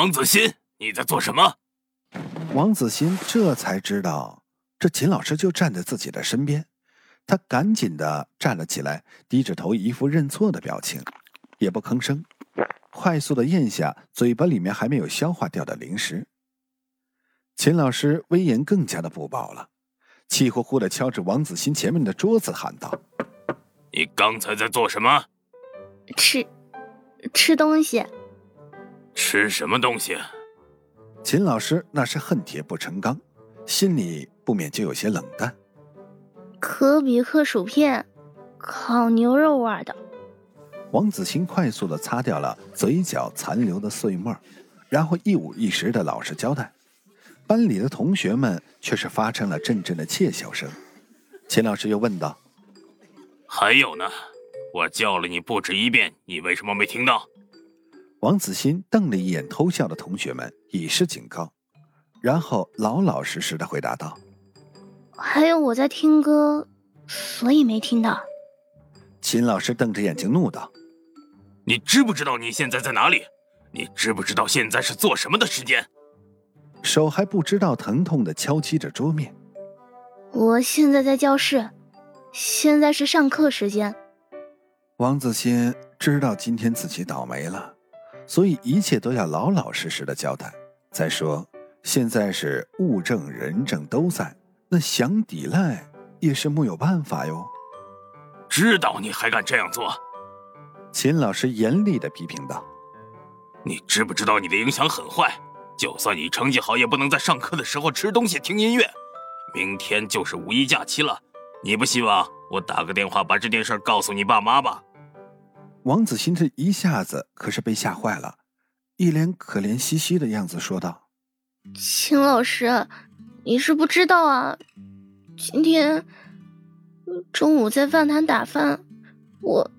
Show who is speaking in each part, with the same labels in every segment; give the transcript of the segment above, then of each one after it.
Speaker 1: 王子欣，你在做什么？
Speaker 2: 王子欣这才知道，这秦老师就站在自己的身边。他赶紧的站了起来，低着头，一副认错的表情，也不吭声，快速的咽下嘴巴里面还没有消化掉的零食。秦老师威严更加的不保了，气呼呼的敲着王子欣前面的桌子，喊道：“
Speaker 1: 你刚才在做什么？
Speaker 3: 吃，吃东西。
Speaker 1: 吃什么东西？”
Speaker 2: 秦老师那是恨铁不成钢，心里不免就有些冷淡。
Speaker 3: 可比克薯片，烤牛肉味的。
Speaker 2: 王子欣快速的擦掉了嘴角残留的碎沫，然后一五一十的老实交代。班里的同学们却是发生了阵阵的窃笑声。秦老师又问道：“
Speaker 1: 还有呢？我叫了你不止一遍，你为什么没听到？”
Speaker 2: 王子欣瞪了一眼偷笑的同学们，以示警告，然后老老实实的回答道。
Speaker 3: 还有我在听歌，所以没听到。
Speaker 2: 秦老师瞪着眼睛怒道：“
Speaker 1: 你知不知道你现在在哪里？你知不知道现在是做什么的时间？”
Speaker 2: 手还不知道疼痛的敲击着桌面。
Speaker 3: 我现在在教室，现在是上课时间。
Speaker 2: 王子欣知道今天自己倒霉了，所以一切都要老老实实的交代。再说，现在是物证人证都在。那想抵赖也是木有办法哟。
Speaker 1: 知道你还敢这样做？
Speaker 2: 秦老师严厉的批评道：“
Speaker 1: 你知不知道你的影响很坏？就算你成绩好，也不能在上课的时候吃东西、听音乐。明天就是五一假期了，你不希望我打个电话把这件事告诉你爸妈吧？”
Speaker 2: 王子欣这一下子可是被吓坏了，一脸可怜兮兮的样子说道：“
Speaker 3: 秦老师。”你是不知道啊，今天中午在饭堂打饭，我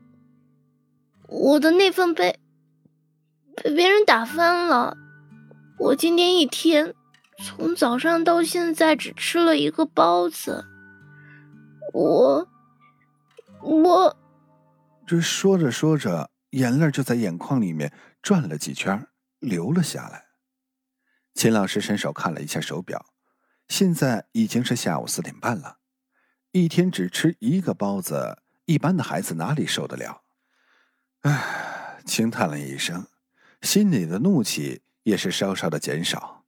Speaker 3: 我的那份被被别人打翻了。我今天一天从早上到现在只吃了一个包子。我我
Speaker 2: 这说着说着，眼泪就在眼眶里面转了几圈，流了下来。秦老师伸手看了一下手表。现在已经是下午四点半了，一天只吃一个包子，一般的孩子哪里受得了？唉，轻叹了一声，心里的怒气也是稍稍的减少。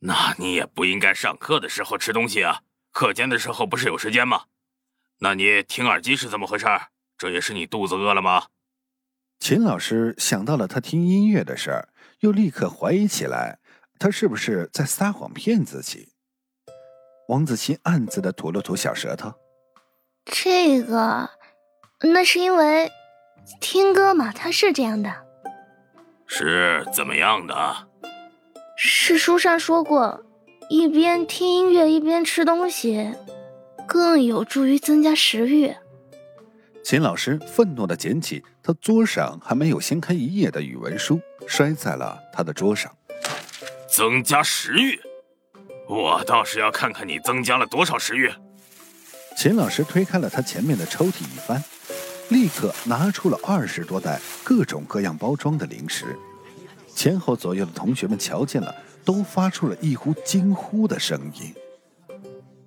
Speaker 1: 那你也不应该上课的时候吃东西啊，课间的时候不是有时间吗？那你听耳机是怎么回事？这也是你肚子饿了吗？
Speaker 2: 秦老师想到了他听音乐的事儿，又立刻怀疑起来，他是不是在撒谎骗自己？王子欣暗自的吐了吐小舌头。
Speaker 3: 这个，那是因为听歌嘛，他是这样的。
Speaker 1: 是怎么样的？
Speaker 3: 是书上说过，一边听音乐一边吃东西，更有助于增加食欲。
Speaker 2: 秦老师愤怒地捡起他桌上还没有掀开一页的语文书，摔在了他的桌上。
Speaker 1: 增加食欲。我倒是要看看你增加了多少食欲。
Speaker 2: 秦老师推开了他前面的抽屉一翻，立刻拿出了二十多袋各种各样包装的零食。前后左右的同学们瞧见了，都发出了一呼惊呼的声音。